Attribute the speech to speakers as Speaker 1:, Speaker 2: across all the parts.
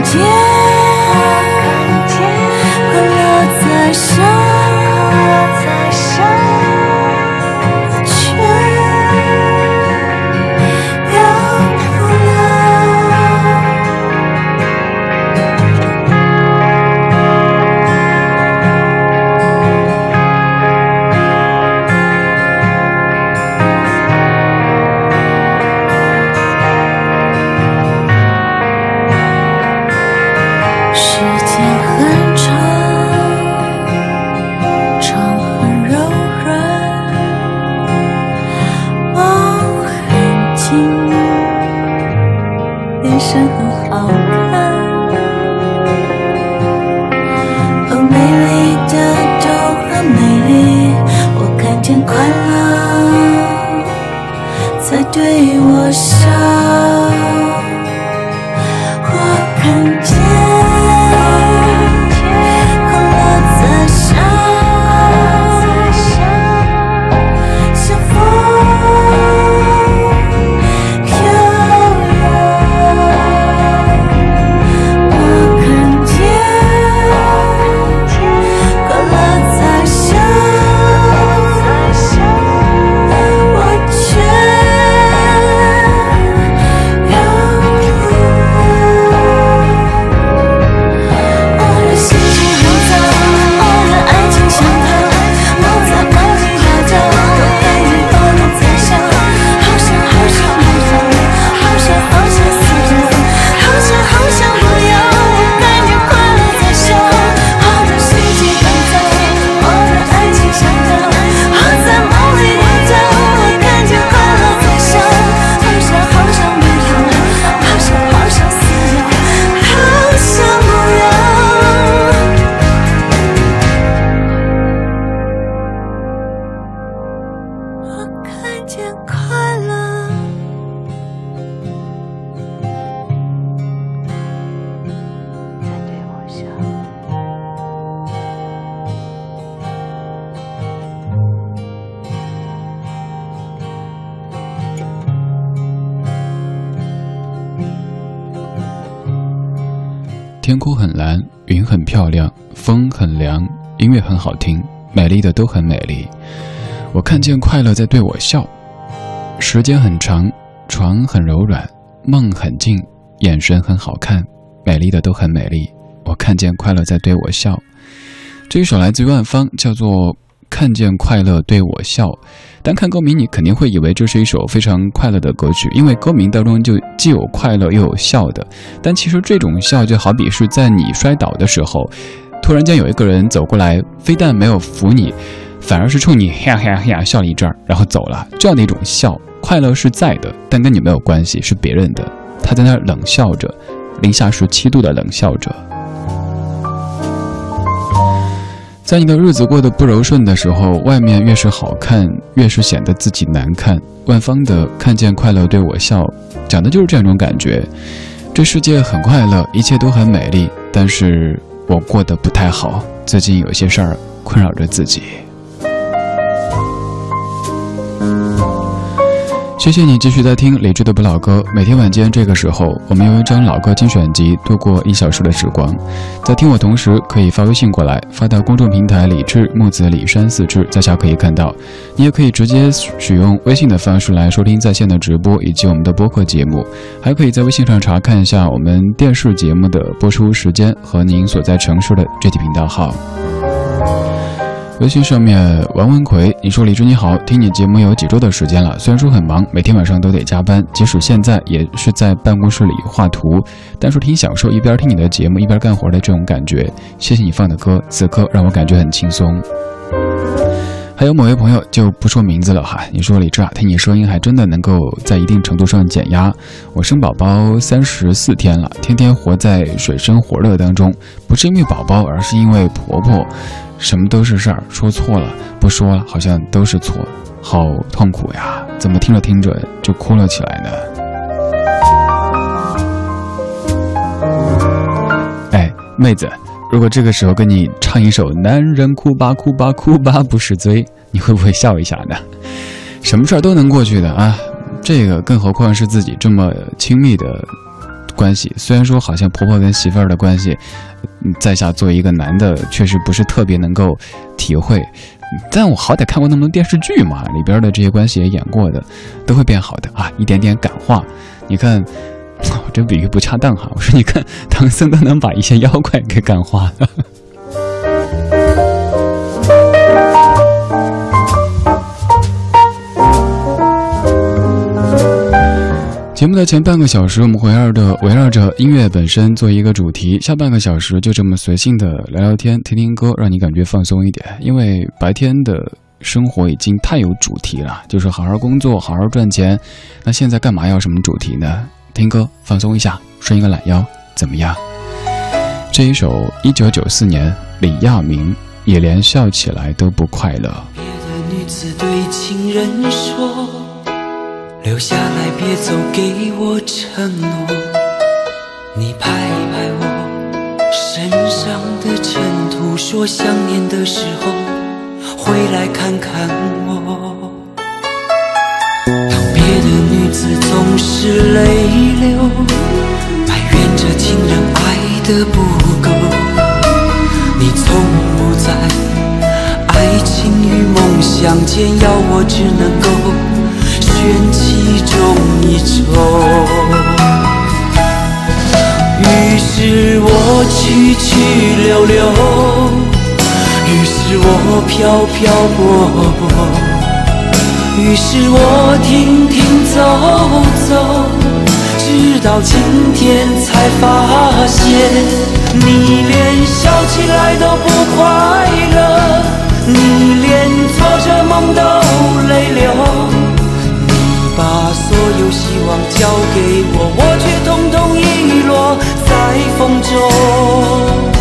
Speaker 1: 看见，快乐在笑。
Speaker 2: 天空很蓝，云很漂亮，风很凉，音乐很好听，美丽的都很美丽。我看见快乐在对我笑。时间很长，床很柔软，梦很静，眼神很好看，美丽的都很美丽。我看见快乐在对我笑。这一首来自于万芳，叫做《看见快乐对我笑》。单看歌名，你肯定会以为这是一首非常快乐的歌曲，因为歌名当中就既有快乐又有笑的。但其实这种笑就好比是在你摔倒的时候，突然间有一个人走过来，非但没有扶你，反而是冲你嘿呀嘿呀嘿呀笑了一阵儿，然后走了。这样的一种笑，快乐是在的，但跟你没有关系，是别人的。他在那儿冷笑着，零下十七度的冷笑着。在你的日子过得不柔顺的时候，外面越是好看，越是显得自己难看。万芳的《看见快乐对我笑》，讲的就是这样一种感觉。这世界很快乐，一切都很美丽，但是我过得不太好，最近有些事儿困扰着自己。谢谢你继续在听理智的不老歌。每天晚间这个时候，我们用一张老歌精选集度过一小时的时光。在听我同时，可以发微信过来，发到公众平台“李智木子李山四智”，在下可以看到。你也可以直接使用微信的方式来收听在线的直播以及我们的播客节目，还可以在微信上查看一下我们电视节目的播出时间和您所在城市的具体频道号。微信上面，王文奎，你说李志你好，听你节目有几周的时间了，虽然说很忙，每天晚上都得加班，即使现在也是在办公室里画图，但是挺享受一边听你的节目一边干活的这种感觉。谢谢你放的歌，此刻让我感觉很轻松。还有某位朋友就不说名字了哈，你说李志啊，听你声音还真的能够在一定程度上减压。我生宝宝三十四天了，天天活在水深火热当中，不是因为宝宝，而是因为婆婆，什么都是事儿，说错了不说了，好像都是错，好痛苦呀！怎么听着听着就哭了起来呢？哎，妹子。如果这个时候跟你唱一首《男人哭吧哭吧哭吧不是罪》，你会不会笑一下呢？什么事儿都能过去的啊，这个更何况是自己这么亲密的关系。虽然说好像婆婆跟媳妇儿的关系，在下作为一个男的，确实不是特别能够体会，但我好歹看过那么多电视剧嘛，里边的这些关系也演过的，都会变好的啊，一点点感化。你看。我这比喻不恰当哈，我说你看唐僧都能把一些妖怪给感化了。节目的前半个小时，我们围绕着围绕着音乐本身做一个主题，下半个小时就这么随性的聊聊天、听听歌，让你感觉放松一点。因为白天的生活已经太有主题了，就是好好工作、好好赚钱。那现在干嘛要什么主题呢？听歌放松一下，伸一个懒腰，怎么样？这一首一九九四年李亚明，也连笑起来都不快乐。
Speaker 3: 别的女子对情人说：“留下来，别走，给我承诺。”你拍拍我身上的尘土，说想念的时候回来看看我。当别的女子总是泪流，埋怨着情人爱的不够。你从不在爱情与梦想间，要我只能够选其中一种。于是我去去留留，于是我飘飘泊泊。于是我停停走走，直到今天才发现，你连笑起来都不快乐，你连做着梦都泪流。有希望交给我，我却统统遗落在风中。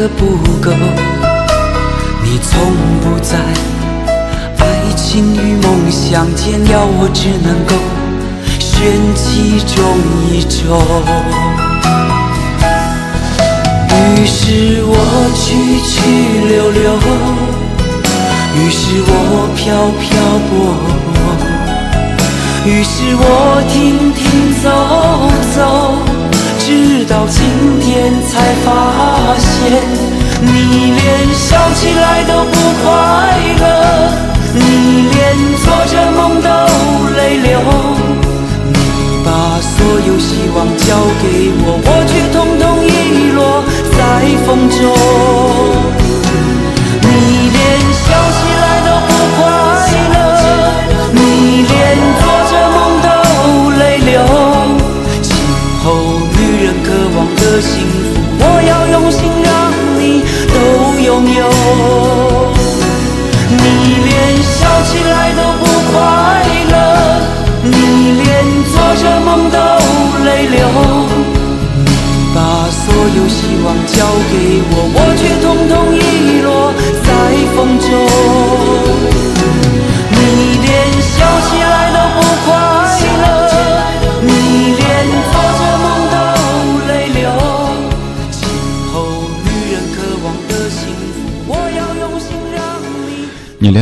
Speaker 3: 的不够，你从不在爱情与梦想间，要我只能够选其中一种。于是我去去留留，于是我飘飘泊泊，于是我停停走走。直到今天才发现，你连笑起来都不快乐，你连做着梦都泪流。你把所有希望交给我，我却统统遗落在风中。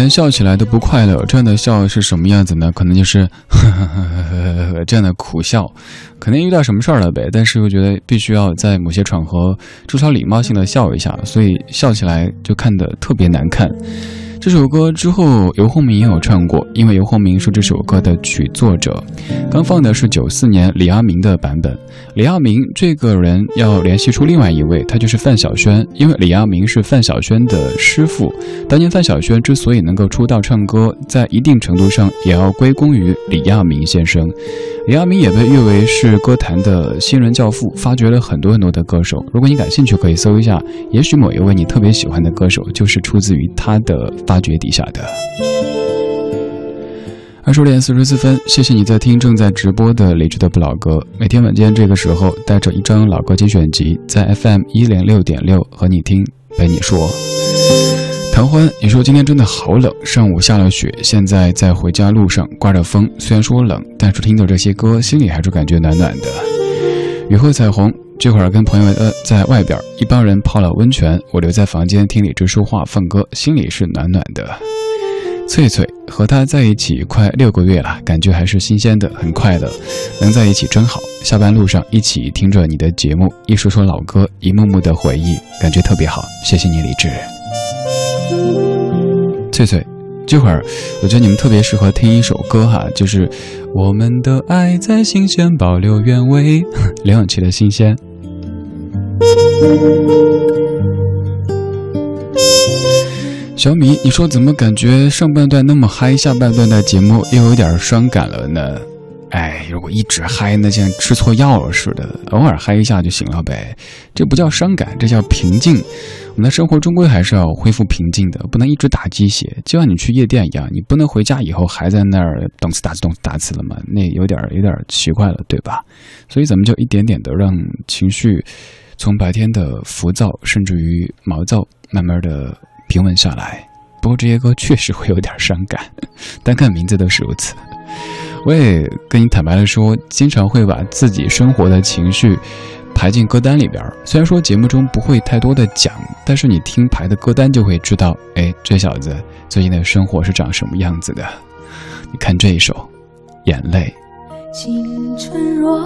Speaker 3: 笑起来都不快乐，
Speaker 2: 这样的笑是什么样子呢？可能就是 这样的苦笑，可能遇到什么事儿了呗。但是又觉得必须要在某些场合至少礼貌性的笑一下，所以笑起来就看得特别难看。这首歌之后，游鸿明也有唱过，因为游鸿明是这首歌的曲作者。刚放的是九四年李亚明的版本。李亚明这个人要联系出另外一位，他就是范晓萱，因为李亚明是范晓萱的师傅。当年范晓萱之所以能够出道唱歌，在一定程度上也要归功于李亚明先生。李亚明也被誉为是歌坛的新人教父，发掘了很多很多的歌手。如果你感兴趣，可以搜一下，也许某一位你特别喜欢的歌手就是出自于他的。发挖掘底下的二十点四十四分，谢谢你在听正在直播的理智的不老歌。每天晚间这个时候，带着一张老歌精选集，在 FM 一零六点六和你听，陪你说。唐欢，你说今天真的好冷，上午下了雪，现在在回家路上刮着风，虽然说冷，但是听着这些歌，心里还是感觉暖暖的。雨后彩虹。这会儿跟朋友呃在外边，一帮人泡了温泉，我留在房间听李志说话放歌，心里是暖暖的。翠翠和他在一起快六个月了，感觉还是新鲜的，很快乐，能在一起真好。下班路上一起听着你的节目，一说说老歌，一幕幕的回忆，感觉特别好。谢谢你，李志。翠翠。这会儿，我觉得你们特别适合听一首歌哈，就是《我们的爱在新鲜保留原味》，梁咏琪的《新鲜》。小米，你说怎么感觉上半段那么嗨，下半段的节目又有点伤感了呢？哎，如果一直嗨，那像吃错药似的，偶尔嗨一下就行了呗。这不叫伤感，这叫平静。我们的生活终归还是要恢复平静的，不能一直打鸡血。就像你去夜店一样，你不能回家以后还在那儿动次打次动次打次了嘛？那有点儿有点儿奇怪了，对吧？所以咱们就一点点的让情绪从白天的浮躁甚至于毛躁，慢慢的平稳下来。不过这些歌确实会有点伤感，单看名字都是如此。我也跟你坦白的说，经常会把自己生活的情绪排进歌单里边。虽然说节目中不会太多的讲，但是你听排的歌单就会知道，哎，这小子最近的生活是长什么样子的。你看这一首《眼泪》。
Speaker 4: 青春若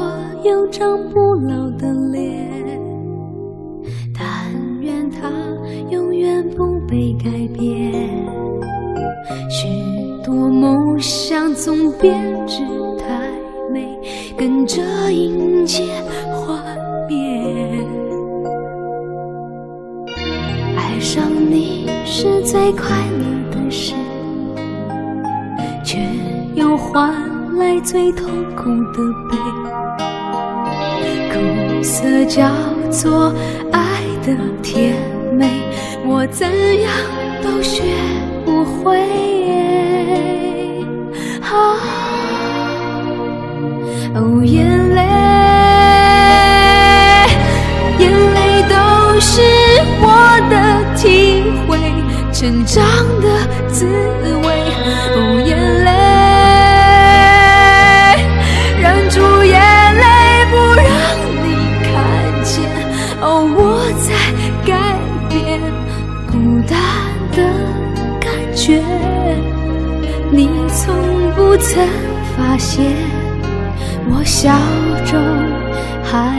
Speaker 4: 有张不老的脸，但愿它永远不被改变。许多梦想总编织太美，跟着迎接爱上你是最快乐的事，却又换来最痛苦的悲。苦涩叫做爱的甜美，我怎样都学不会。啊，哦，眼成长的滋味。哦，眼泪，忍住眼泪不让你看见。哦，我在改变孤单的感觉，你从。不曾发现，我笑中还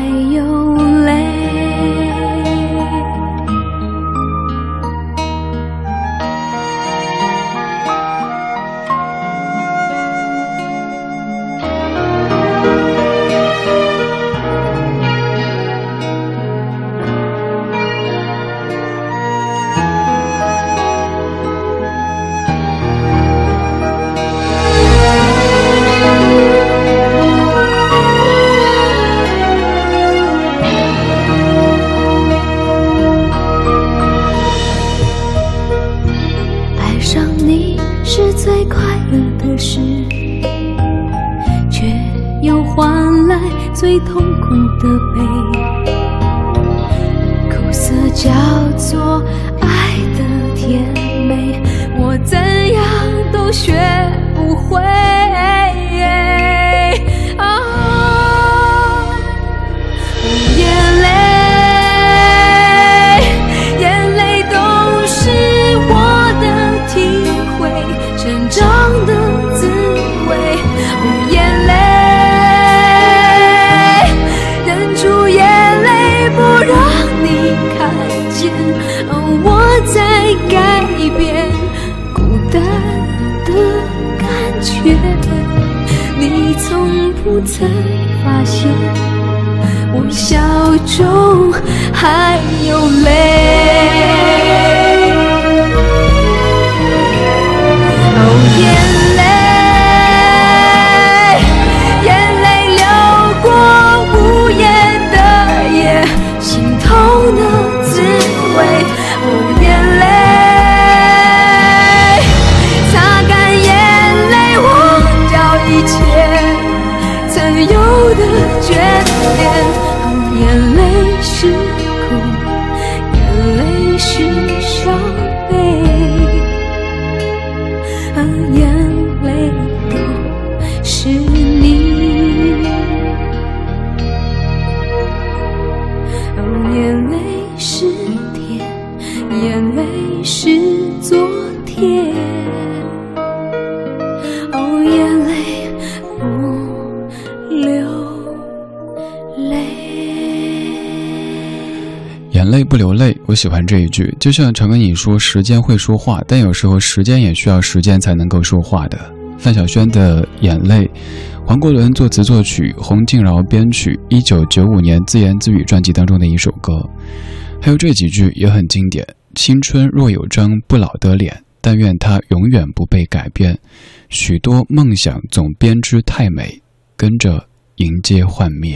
Speaker 4: 学不会。
Speaker 5: 不
Speaker 2: 流泪，我喜欢这一句。就像常跟你说，时间会说话，但有时候时间也需要时间才能够说话的。范晓萱的眼泪，黄国伦作词作曲，洪敬饶编曲，一九九五年自言自语专辑当中的一首歌。还有这几句也很经典：青春若有张不老的脸，但愿它永远不被改变。许多梦想总编织太美，跟着迎接幻灭。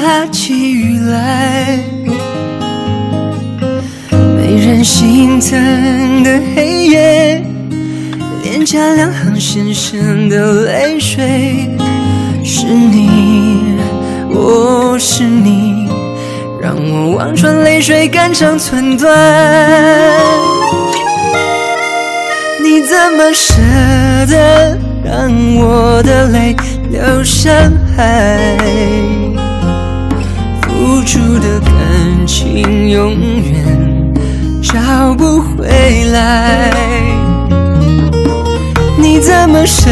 Speaker 6: 下起雨来，没人心疼的黑夜，脸颊两行深深的泪水，是你，我是你，让我望穿泪水，肝肠寸断。你怎么舍得让我的泪流向海？付出的感情永远找不回来。你怎么舍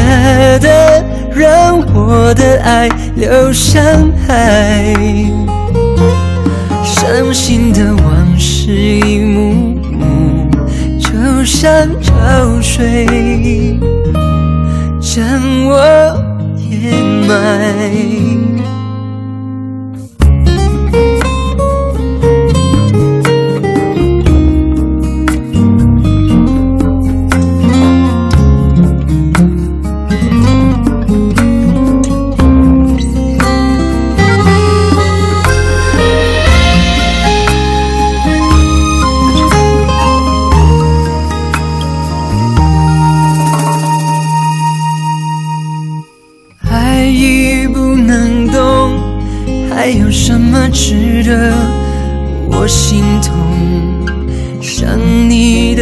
Speaker 6: 得让我的爱流向海？伤心的往事一幕幕，就像。潮水将我掩埋。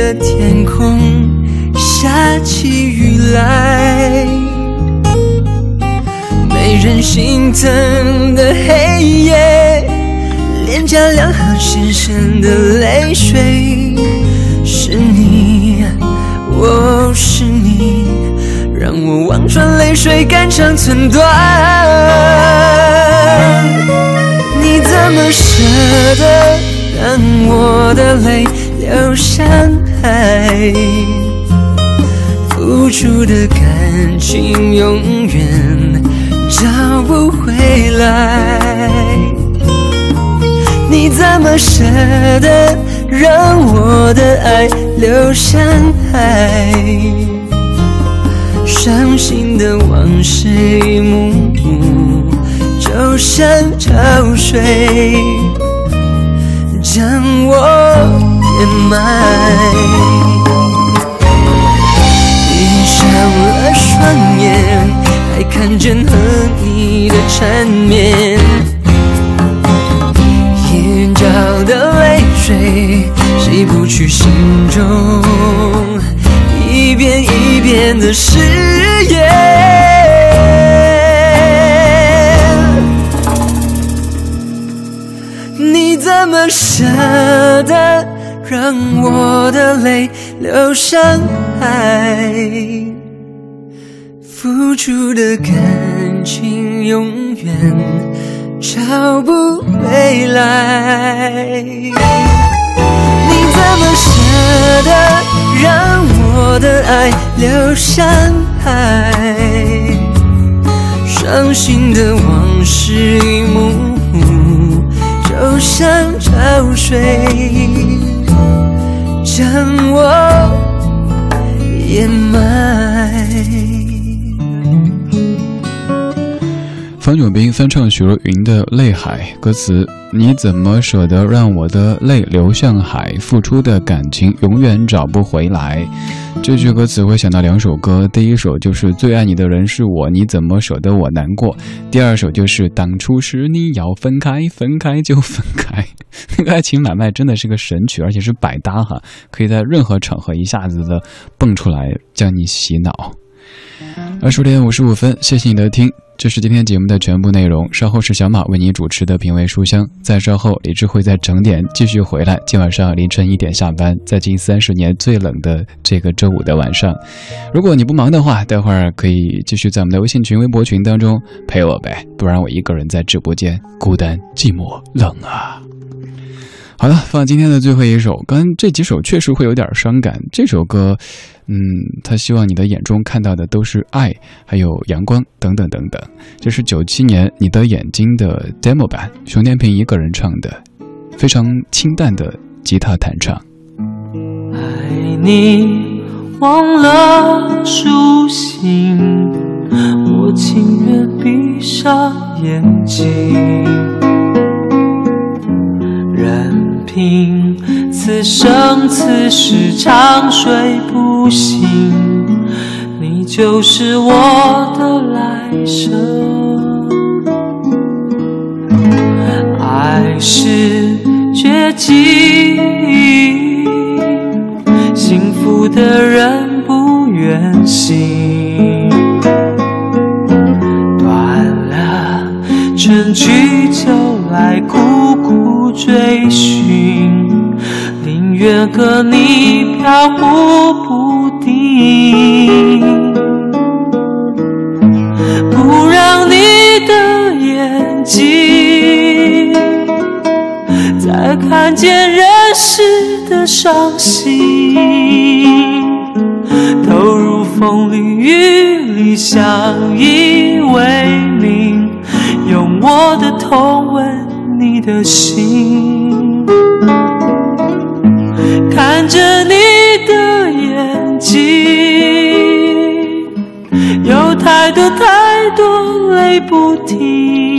Speaker 6: 的天空下起雨来，没人心疼的黑夜，脸颊两行深深的泪水，是你，我是你，让我望穿泪水，肝肠寸断。你怎么舍得让我的泪流下爱？付出的感情永远找不回来。你怎么舍得让我的爱流向海？
Speaker 7: 伤心的往事一幕幕，就像潮水将我掩埋。闭上了双眼，还看见和你的缠绵，眼角的泪水洗不去心中。一遍一遍的誓言，你怎么舍得让我的泪流上海？付出的感情永远找不回来，你怎么舍得让？我的爱流上海，伤心的往事一幕幕，就像潮水将我掩埋。
Speaker 2: 方炯斌翻唱许茹芸的《泪海》，歌词：你怎么舍得让我的泪流向海？付出的感情永远找不回来。这句歌词会想到两首歌，第一首就是最爱你的人是我，你怎么舍得我难过？第二首就是当初是你要分开，分开就分开。那 个爱情买卖真的是个神曲，而且是百搭哈，可以在任何场合一下子的蹦出来，将你洗脑。二十点五十五分，谢谢你的听。这是今天节目的全部内容。稍后是小马为你主持的品味书香。再稍后，李智会在整点继续回来。今晚上凌晨一点下班，在近三十年最冷的这个周五的晚上，如果你不忙的话，待会儿可以继续在我们的微信群、微博群当中陪我呗，不然我一个人在直播间孤单寂寞冷啊。好了，放今天的最后一首。刚这几首确实会有点伤感。这首歌。嗯，他希望你的眼中看到的都是爱，还有阳光等等等等。这是九七年《你的眼睛》的 demo 版，熊天平一个人唱的，非常清淡的吉他弹唱。
Speaker 7: 爱你忘了苏醒，我情愿闭上眼睛，任凭。此生此世长睡不醒，你就是我的来生。爱是绝技，幸福的人不愿醒。春去秋来，苦苦追寻。宁愿和你飘忽不定，不让你的眼睛再看见人世的伤心，投入风里雨里相依为命，我的痛吻你的心。看着你的眼睛，有太多太多泪不停。